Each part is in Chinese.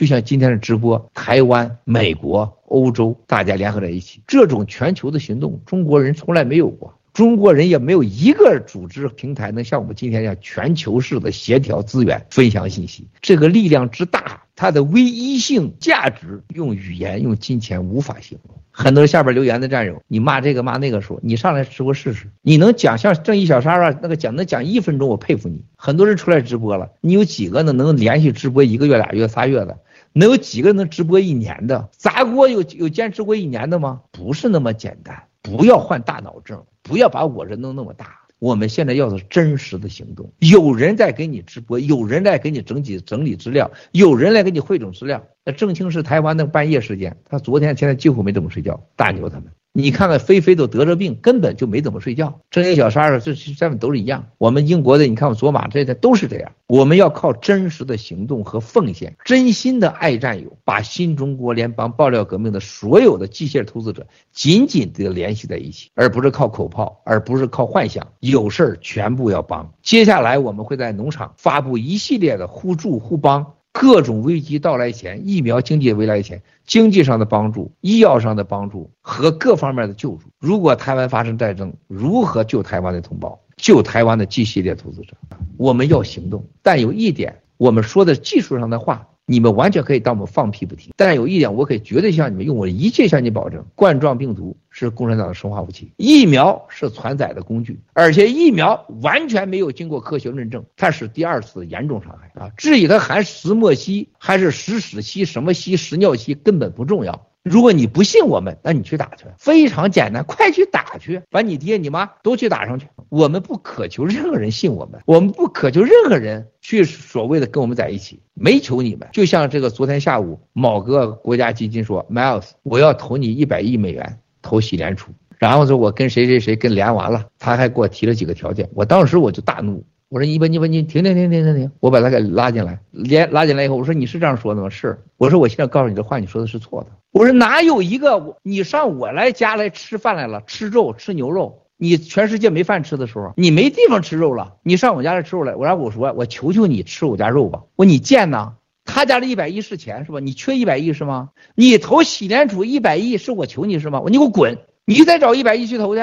就像今天的直播，台湾、美国、欧洲大家联合在一起，这种全球的行动，中国人从来没有过。中国人也没有一个组织平台能像我们今天这样全球式的协调资源、分享信息，这个力量之大，它的唯一性价值，用语言、用金钱无法形容。很多人下边留言的战友，你骂这个骂那个说，你上来直播试试，你能讲像正义小沙发那个讲能讲一分钟，我佩服你。很多人出来直播了，你有几个呢？能连续直播一个月、俩月、仨月的？能有几个能直播一年的？砸锅有有坚持过一年的吗？不是那么简单。不要患大脑症，不要把我这弄那么大。我们现在要的是真实的行动。有人在给你直播，有人在给你整理整理资料，有人来给你汇总资料。那郑清是台湾的半夜时间，他昨天现在几乎没怎么睡觉，大牛他们。你看看菲菲都得着病，根本就没怎么睡觉。正经小三儿这这们都是一样。我们英国的，你看我卓玛这些都是这样。我们要靠真实的行动和奉献，真心的爱战友，把新中国联邦爆料革命的所有的机械投资者紧紧地联系在一起，而不是靠口炮，而不是靠幻想。有事儿全部要帮。接下来我们会在农场发布一系列的互助互帮。各种危机到来前，疫苗经济未来前，经济上的帮助、医药上的帮助和各方面的救助。如果台湾发生战争，如何救台湾的同胞，救台湾的 G 系列投资者？我们要行动。但有一点，我们说的技术上的话。你们完全可以当我们放屁不听，但有一点，我可以绝对向你们用我的一切向你保证：冠状病毒是共产党的生化武器，疫苗是传载的工具，而且疫苗完全没有经过科学论证，它是第二次严重伤害啊！至于它含石墨烯还是石屎烯、什么烯、石尿烯根本不重要。如果你不信我们，那你去打去，非常简单，快去打去，把你爹你妈都去打上去。我们不渴求任何人信我们，我们不渴求任何人去所谓的跟我们在一起，没求你们。就像这个昨天下午某个国家基金说，Miles，我要投你一百亿美元投洗联储，然后说我跟谁谁谁跟连完了，他还给我提了几个条件，我当时我就大怒。我说你把你把你停停停停停停，我把他给拉进来，连拉进来以后，我说你是这样说的吗？是，我说我现在告诉你这话，你说的是错的。我说哪有一个你上我来家来吃饭来了，吃肉吃牛肉，你全世界没饭吃的时候，你没地方吃肉了，你上我家来吃肉来，我让我说我求求你吃我家肉吧。我说你贱呐，他家的一百亿是钱是吧？你缺一百亿是吗？你投洗联储一百亿是我求你是吗？你给我滚，你再找一百亿去投去，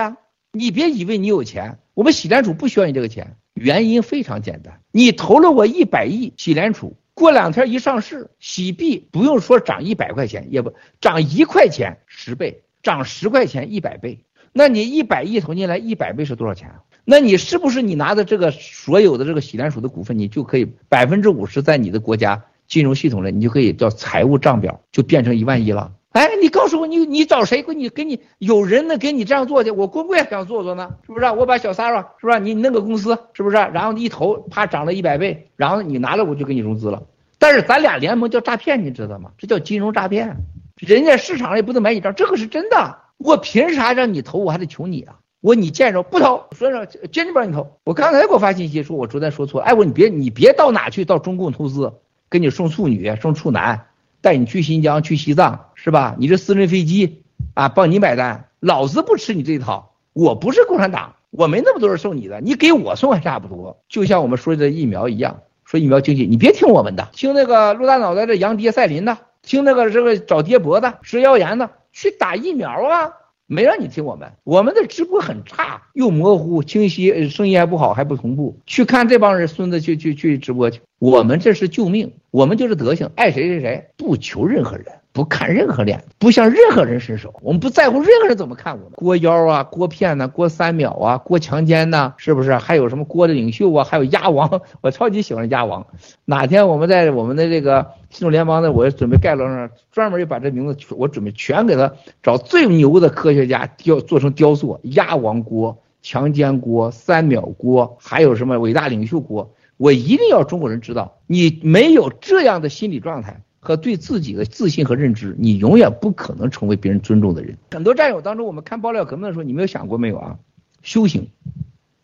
你别以为你有钱，我们洗联储不需要你这个钱。原因非常简单，你投了我一百亿，洗联储过两天一上市，洗币不用说涨一百块钱，也不涨一块钱十倍，涨十块钱一百倍，那你一百亿投进来一百倍是多少钱？那你是不是你拿的这个所有的这个洗联储的股份，你就可以百分之五十在你的国家金融系统里，你就可以叫财务账表就变成一万亿了？哎，你告诉我，你你找谁给你给你有人能给你这样做去？我姑姑也想做做呢，是不是？我把小三儿，是不是？你弄个公司，是不是？然后你一投，啪涨了一百倍，然后你拿了我就给你融资了。但是咱俩联盟叫诈骗，你知道吗？这叫金融诈骗。人家市场也不能买你账，这个是真的。我凭啥让你投？我还得求你啊！我你见着不投，所以说坚决不让你投。我刚才给我发信息说，我昨天说错了。哎，我你别你别到哪去，到中共投资，给你送处女送处男，带你去新疆去西藏。是吧？你这私人飞机啊，帮你买单，老子不吃你这一套。我不是共产党，我没那么多人送你的，你给我送还差不多。就像我们说的疫苗一样，说疫苗经济，你别听我们的，听那个陆大脑袋的杨爹赛林的，听那个这个找爹脖子食谣言的，去打疫苗啊！没让你听我们，我们的直播很差，又模糊清晰，声音还不好，还不同步。去看这帮人孙子去去去直播去，我们这是救命，我们就是德行，爱谁谁谁，不求任何人。不看任何脸，不向任何人伸手，我们不在乎任何人怎么看我们。郭妖啊，郭骗呐，郭三秒啊，郭强奸呐，是不是？还有什么郭的领袖啊？还有鸭王，我超级喜欢鸭王。哪天我们在我们的这个新中联邦的，我准备盖楼上专门就把这名字，我准备全给他找最牛的科学家雕做成雕塑。鸭王郭、强奸郭、三秒郭，还有什么伟大领袖郭？我一定要中国人知道，你没有这样的心理状态。和对自己的自信和认知，你永远不可能成为别人尊重的人。很多战友当中，我们看爆料革命的时候，你没有想过没有啊？修行、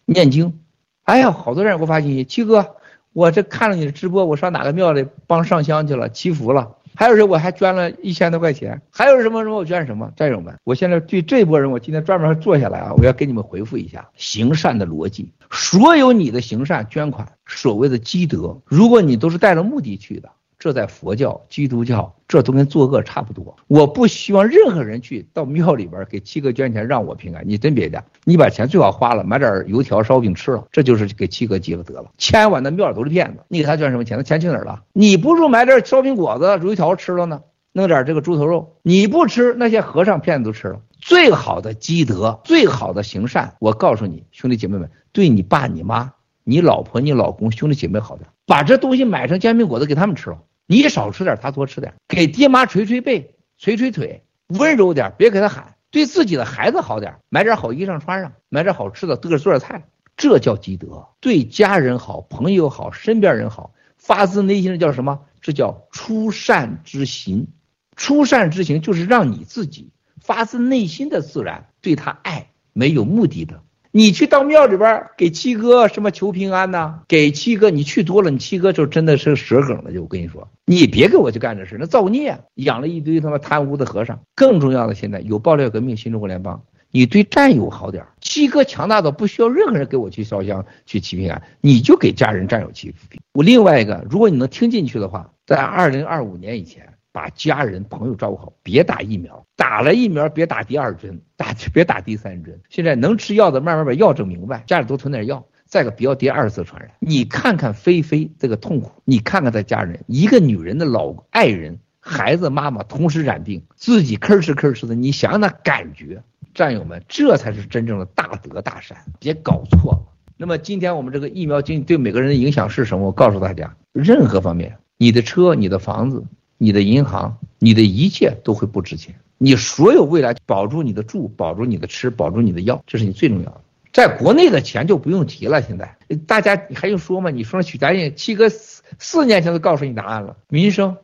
念经。哎呀，好多人给我发信息，七哥，我这看了你的直播，我上哪个庙里帮上香去了，祈福了。还有人我还捐了一千多块钱。还有什么什么我捐什么？战友们，我现在对这波人，我今天专门坐下来啊，我要给你们回复一下行善的逻辑。所有你的行善捐款，所谓的积德，如果你都是带着目的去的。这在佛教、基督教，这都跟作恶差不多。我不希望任何人去到庙里边给七哥捐钱让我平安。你真别的，你把钱最好花了，买点油条、烧饼吃了，这就是给七哥积了德了。千万的庙都是骗子，你给他捐什么钱？那钱去哪儿了？你不如买点烧饼果子、油条吃了呢？弄点这个猪头肉，你不吃，那些和尚骗子都吃了。最好的积德，最好的行善，我告诉你，兄弟姐妹们，对你爸、你妈、你老婆、你老公、兄弟姐妹好点，把这东西买成煎饼果子给他们吃了。你少吃点，他多吃点，给爹妈捶捶背、捶捶腿，温柔点，别给他喊。对自己的孩子好点，买点好衣裳穿上，买点好吃的，自个做点菜，这叫积德。对家人好，朋友好，身边人好，发自内心的叫什么？这叫出善之行。出善之行就是让你自己发自内心的自然对他爱，没有目的的。你去到庙里边给七哥什么求平安呐？给七哥你去多了，你七哥就真的是蛇梗了。就我跟你说，你别给我去干这事，那造孽，养了一堆他妈贪污的和尚。更重要的，现在有爆料革命，新中国联邦，你对战友好点。七哥强大到不需要任何人给我去烧香去祈平安，你就给家人战友祈福。我另外一个，如果你能听进去的话，在二零二五年以前。把家人朋友照顾好，别打疫苗，打了疫苗别打第二针，打 别打第三针。现在能吃药的慢慢把药整明白，家里多囤点药。再个不要第二次传染。你看看菲菲这个痛苦，你看看她家人，一个女人的老爱人、孩子、妈妈同时染病，自己吭哧吭哧的，你想想那感觉。战友们，这才是真正的大德大善，别搞错了。那么今天我们这个疫苗经济对每个人的影响是什么？我告诉大家，任何方面，你的车、你的房子。你的银行，你的一切都会不值钱。你所有未来保住你的住，保住你的吃，保住你的药，这是你最重要的。在国内的钱就不用提了。现在大家你还用说吗？你说许家印七哥四四年前都告诉你答案了。民生，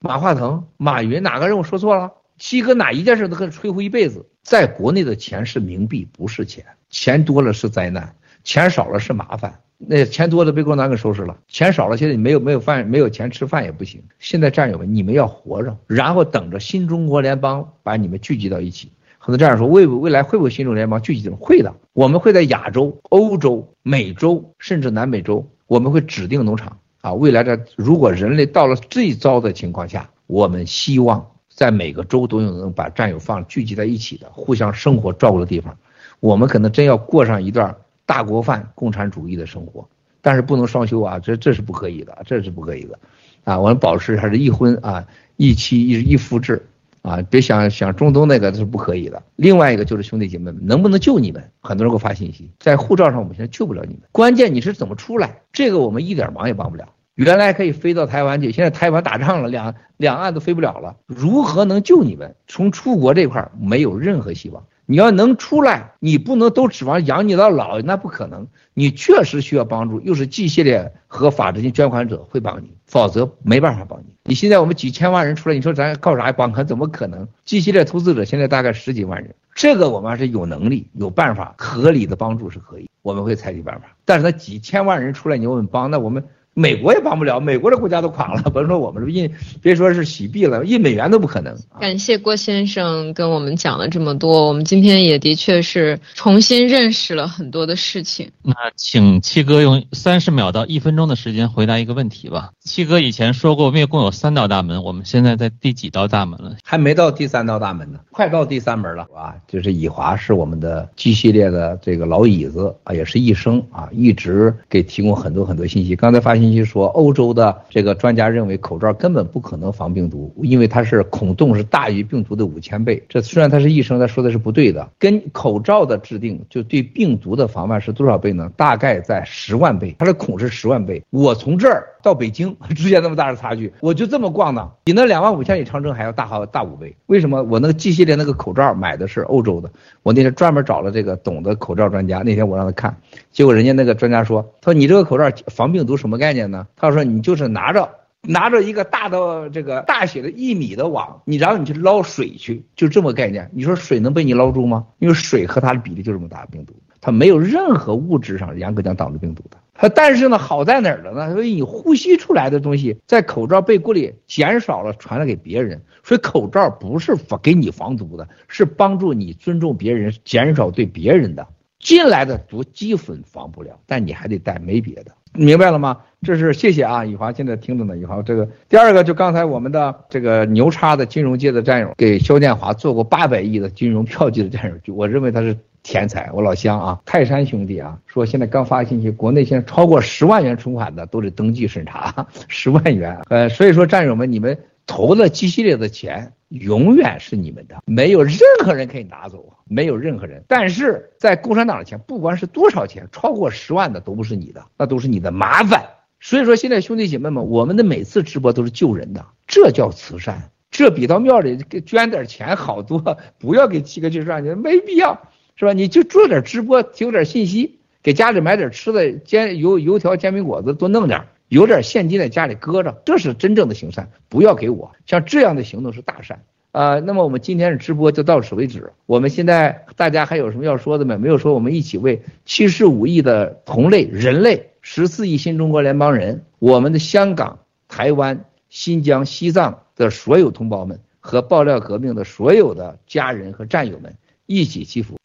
马化腾、马云哪个人我说错了？七哥哪一件事都可以摧毁一辈子。在国内的钱是冥币，不是钱。钱多了是灾难，钱少了是麻烦。那钱多的被共产党给收拾了，钱少了，现在你没有没有饭，没有钱吃饭也不行。现在战友们，你们要活着，然后等着新中国联邦把你们聚集到一起。很多战友说，未未来会不会新中国联邦聚集？会的，我们会在亚洲、欧洲、美洲，甚至南美洲，我们会指定农场啊。未来的如果人类到了最糟的情况下，我们希望在每个州都有能把战友放聚集在一起的，互相生活照顾的地方。我们可能真要过上一段。大锅饭，共产主义的生活，但是不能双休啊，这这是不可以的，这是不可以的，啊，我们保持还是一婚啊，一妻一一夫制啊，别想想中东那个是不可以的。另外一个就是兄弟姐妹们，能不能救你们？很多人给我发信息，在护照上我们现在救不了你们，关键你是怎么出来？这个我们一点忙也帮不了。原来可以飞到台湾去，现在台湾打仗了，两两岸都飞不了了，如何能救你们？从出国这块没有任何希望。你要能出来，你不能都指望养你到老，那不可能。你确实需要帮助，又是 G 系列和法治进捐款者会帮你，否则没办法帮你。你现在我们几千万人出来，你说咱靠啥帮？可怎么可能？G 系列投资者现在大概十几万人，这个我们还是有能力、有办法、合理的帮助是可以，我们会采取办法。但是那几千万人出来，你问帮，那我们。美国也帮不了，美国的国家都垮了，甭说我们这印，别说是洗币了，印美元都不可能。感谢郭先生跟我们讲了这么多，我们今天也的确是重新认识了很多的事情。那请七哥用三十秒到一分钟的时间回答一个问题吧。七哥以前说过，我们一共有三道大门，我们现在在第几道大门了？还没到第三道大门呢，快到第三门了啊！就是以华是我们的 G 系列的这个老椅子啊，也是一生啊，一直给提供很多很多信息。刚才发现。信息说，欧洲的这个专家认为口罩根本不可能防病毒，因为它是孔洞是大于病毒的五千倍。这虽然他是医生，他说的是不对的。跟口罩的制定就对病毒的防范是多少倍呢？大概在十万倍，它的孔是十万倍。我从这儿到北京 之间那么大的差距，我就这么逛呢，比那两万五千里长征还要大好大五倍。为什么？我那个 G 系列那个口罩买的是欧洲的，我那天专门找了这个懂的口罩专家，那天我让他看，结果人家那个专家说，他说你这个口罩防病毒什么概念呢？他说你就是拿着拿着一个大的这个大写的一米的网，你然后你去捞水去，就这么概念。你说水能被你捞住吗？因为水和它的比例就这么大，病毒它没有任何物质上严格讲挡住病毒的。它但是呢，好在哪儿了呢？所以你呼吸出来的东西在口罩被过滤减少了，传染给别人。所以口罩不是给你防毒的，是帮助你尊重别人，减少对别人的进来的毒基本防不了，但你还得戴，没别的。明白了吗？这是谢谢啊，宇华现在听着呢，宇华这个第二个就刚才我们的这个牛叉的金融界的战友给肖建华做过八百亿的金融票据的战友，就我认为他是天才，我老乡啊，泰山兄弟啊，说现在刚发信息，国内现在超过十万元存款的都得登记审查，十万元，呃，所以说战友们，你们投了 G 系列的钱永远是你们的，没有任何人可以拿走，没有任何人，但是在共产党的钱，不管是多少钱，超过十万的都不是你的，那都是你的麻烦。所以说，现在兄弟姐妹们，我们的每次直播都是救人的，这叫慈善，这比到庙里给捐点钱好多。不要给七哥去上钱，没必要，是吧？你就做点直播，提供点信息，给家里买点吃的，煎油油条、煎饼果子，多弄点，有点现金在家里搁着，这是真正的行善。不要给我，像这样的行动是大善。啊、那么我们今天的直播就到此为止。我们现在大家还有什么要说的没？没有说，我们一起为七十五亿的同类人类。十四亿新中国联邦人，我们的香港、台湾、新疆、西藏的所有同胞们和爆料革命的所有的家人和战友们一起祈福。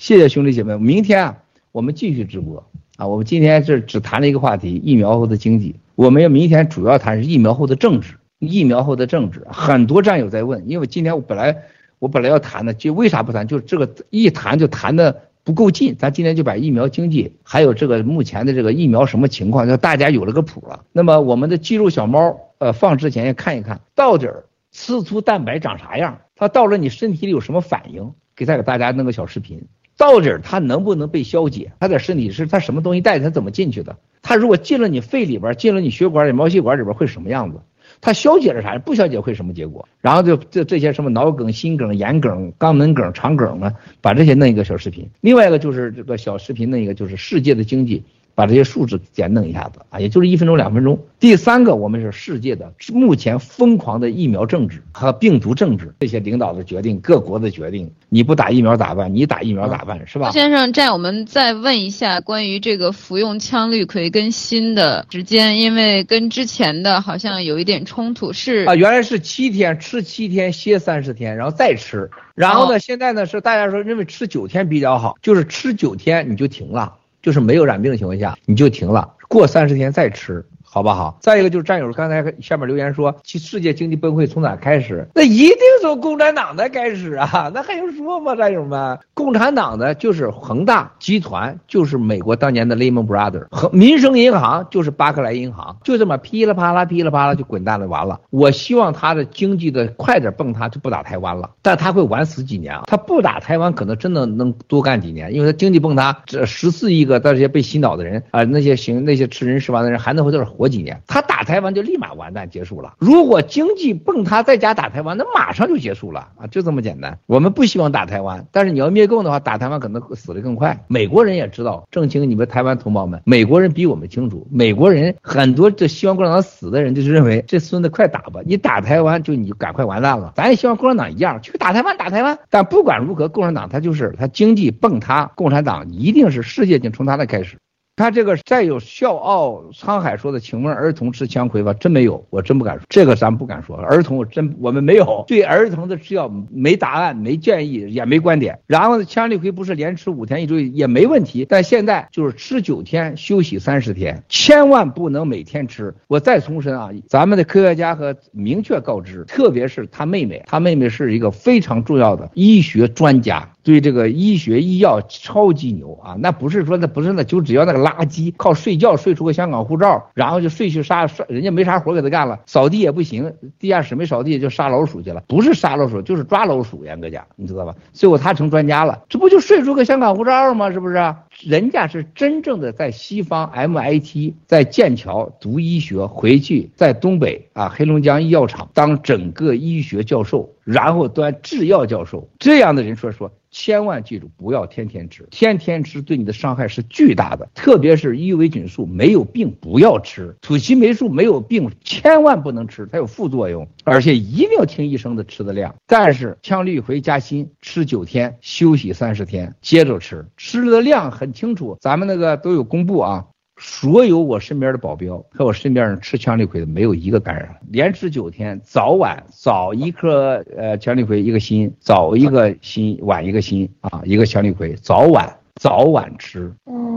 谢谢兄弟姐妹，明天啊，我们继续直播啊。我们今天是只谈了一个话题：疫苗后的经济。我们要明天主要谈是疫苗后的政治。疫苗后的政治，很多战友在问，因为今天我本来我本来要谈的，就为啥不谈？就是这个一谈就谈的。不够近，咱今天就把疫苗经济，还有这个目前的这个疫苗什么情况，让大家有了个谱了。那么我们的肌肉小猫，呃，放之前也看一看，到底儿刺突蛋白长啥样？它到了你身体里有什么反应？给再给大家弄个小视频，到底儿它能不能被消解？它的身体是它什么东西带它怎么进去的？它如果进了你肺里边，进了你血管里、毛细管里边会什么样子？它消解了啥？不消解会什么结果？然后就这这些什么脑梗、心梗、眼梗、肛门梗、肠梗呢？把这些弄一个小视频。另外一个就是这个小视频，那个就是世界的经济。把这些数字简弄一下子啊，也就是一分钟两分钟。第三个，我们是世界的目前疯狂的疫苗政治和病毒政治，这些领导的决定，各国的决定，你不打疫苗咋办？你打疫苗咋办？是吧？先生，这我们再问一下关于这个服用羟氯喹跟锌的时间，因为跟之前的好像有一点冲突，是啊，原来是七天吃七天歇三十天，然后再吃，然后呢，现在呢是大家说认为吃九天比较好，就是吃九天你就停了。就是没有染病的情况下，你就停了，过三十天再吃。好不好？再一个就是战友刚才下面留言说，其世界经济崩溃从哪开始？那一定从共产党的开始啊！那还用说吗？战友们，共产党的就是恒大集团，就是美国当年的雷蒙 brother 和民生银行，就是巴克莱银行，就这么噼里啪啦、噼里啪啦就滚蛋了，完了。我希望他的经济的快点崩塌，就不打台湾了。但他会晚死几年啊？他不打台湾，可能真的能多干几年，因为他经济崩塌，这十四亿个这些被洗脑的人啊，那些行那些吃人食完的人还能回这活几年？他打台湾就立马完蛋结束了。如果经济崩塌在家打台湾，那马上就结束了啊，就这么简单。我们不希望打台湾，但是你要灭共的话，打台湾可能死得更快。美国人也知道，正清你们台湾同胞们，美国人比我们清楚。美国人很多这希望共产党死的人，就是认为这孙子快打吧，你打台湾就你就赶快完蛋了。咱也希望共产党一样去打台湾，打台湾。但不管如何，共产党他就是他经济崩塌，共产党一定是世界性从他的开始。他这个再有笑傲沧海说的，请问儿童吃羟喹吧？真没有，我真不敢说，这个咱不敢说。儿童我真我们没有对儿童的吃药没答案、没建议也没观点。然后呢，羟氯喹不是连吃五天一周也没问题，但现在就是吃九天休息三十天，千万不能每天吃。我再重申啊，咱们的科学家和明确告知，特别是他妹妹，他妹妹是一个非常重要的医学专家。对这个医学医药超级牛啊，那不是说那不是那就只要那个垃圾靠睡觉睡出个香港护照，然后就睡去杀杀人家没啥活给他干了，扫地也不行，地下室没扫地就杀老鼠去了，不是杀老鼠就是抓老鼠，严格讲你知道吧？最后他成专家了，这不就睡出个香港护照吗？是不是？人家是真正的在西方 MIT 在剑桥读医学，回去在东北啊黑龙江医药厂当整个医学教授，然后端制药教授，这样的人说说。千万记住，不要天天吃，天天吃对你的伤害是巨大的。特别是伊维菌素没有病不要吃，土西霉素没有病千万不能吃，它有副作用，而且一定要听医生的吃的量。但是羟氯喹加锌吃九天，休息三十天，接着吃，吃的量很清楚，咱们那个都有公布啊。所有我身边的保镖和我身边人吃羟氯喹的，没有一个感染，连吃九天，早晚早一颗呃羟氯喹一个心，早一个心，晚一个心啊，一个羟氯喹，早晚早晚吃，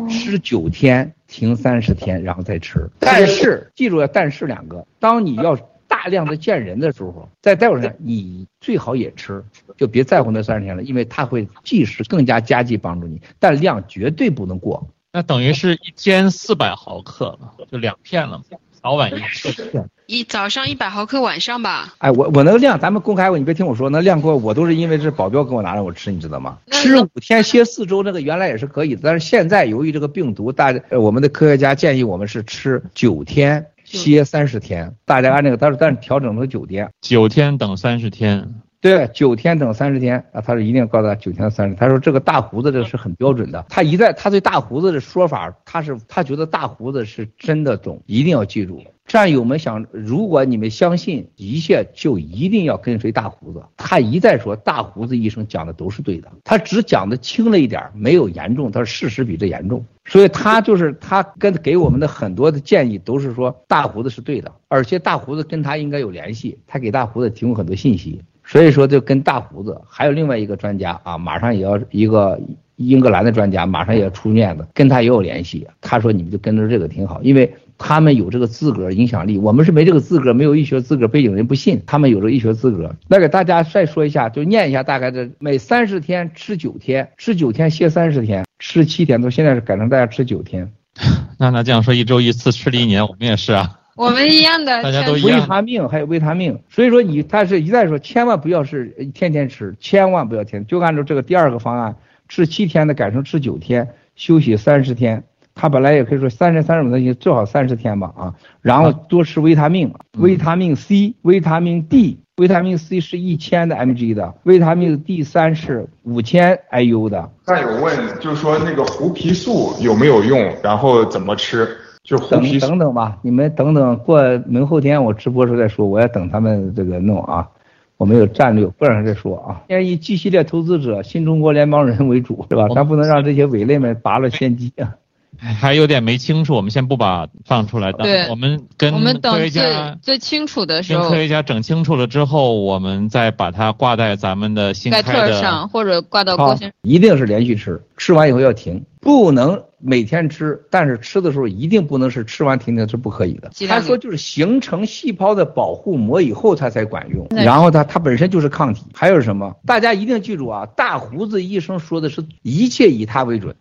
吃九天。停三十天，然后再吃。但是记住要但是两个，当你要大量的见人的时候，在待会上你最好也吃，就别在乎那三十天了，因为它会即时更加加剂帮助你，但量绝对不能过。那等于是一天四百毫克了，就两片了，早晚一片。一早上一百毫克，晚上吧。哎，我我那个量，咱们公开过，你别听我说，那量过我都是因为是保镖给我拿着我吃，你知道吗？吃五天歇四周，那个原来也是可以的，但是现在由于这个病毒，大我们的科学家建议我们是吃九天歇三十天，大家按那个，但是但是调整成九天，九天等三十天。对，九天等三十天啊，他说一定要告诉他九天三十。他说这个大胡子这个是很标准的。他一再他对大胡子的说法，他是他觉得大胡子是真的懂，一定要记住。战友们想，如果你们相信一切，就一定要跟随大胡子。他一再说大胡子医生讲的都是对的，他只讲的轻了一点，没有严重，他说事实比这严重。所以他就是他跟给我们的很多的建议都是说大胡子是对的，而且大胡子跟他应该有联系，他给大胡子提供很多信息。所以说，就跟大胡子还有另外一个专家啊，马上也要一个英格兰的专家，马上也要出面的，跟他也有联系。他说你们就跟着这个挺好，因为他们有这个资格、影响力，我们是没这个资格，没有医学资格背景人不信，他们有这个医学资格。那给大家再说一下，就念一下大概的，每三十天吃九天，吃九天歇三十天，吃七天，到现在是改成大家吃九天。那那这样说，一周一次吃了一年，我们也是啊。我们一样的，大家都一样。维他命还有维他命，所以说你，但是一再说，千万不要是天天吃，千万不要天，就按照这个第二个方案，吃七天的改成吃九天，休息三十天。他本来也可以说三十三十五天，最好三十天吧啊，然后多吃维他命，维他命 C、维他命 D，维他命 C 是一千的 mg 的，维他命 D 三是五千 IU 的。再有问，就是说那个胡皮素有没有用，然后怎么吃？就等等等吧，你们等等过明后天我直播时候再说，我要等他们这个弄啊，我们有战略，不让再说啊。先以 G 系列投资者、新中国联邦人为主，是吧？咱不能让这些伪类们拔了先机啊。还有点没清楚，我们先不把放出来。对，我们跟科学家最最清楚的时候，跟科学家整清楚了之后，我们再把它挂在咱们的新开的盖特上，或者挂到郭先生。一定是连续吃，吃完以后要停，不能。每天吃，但是吃的时候一定不能是吃完停停，是不可以的。他说就是形成细胞的保护膜以后，它才管用。然后它它本身就是抗体。还有什么？大家一定记住啊！大胡子医生说的是一切以他为准。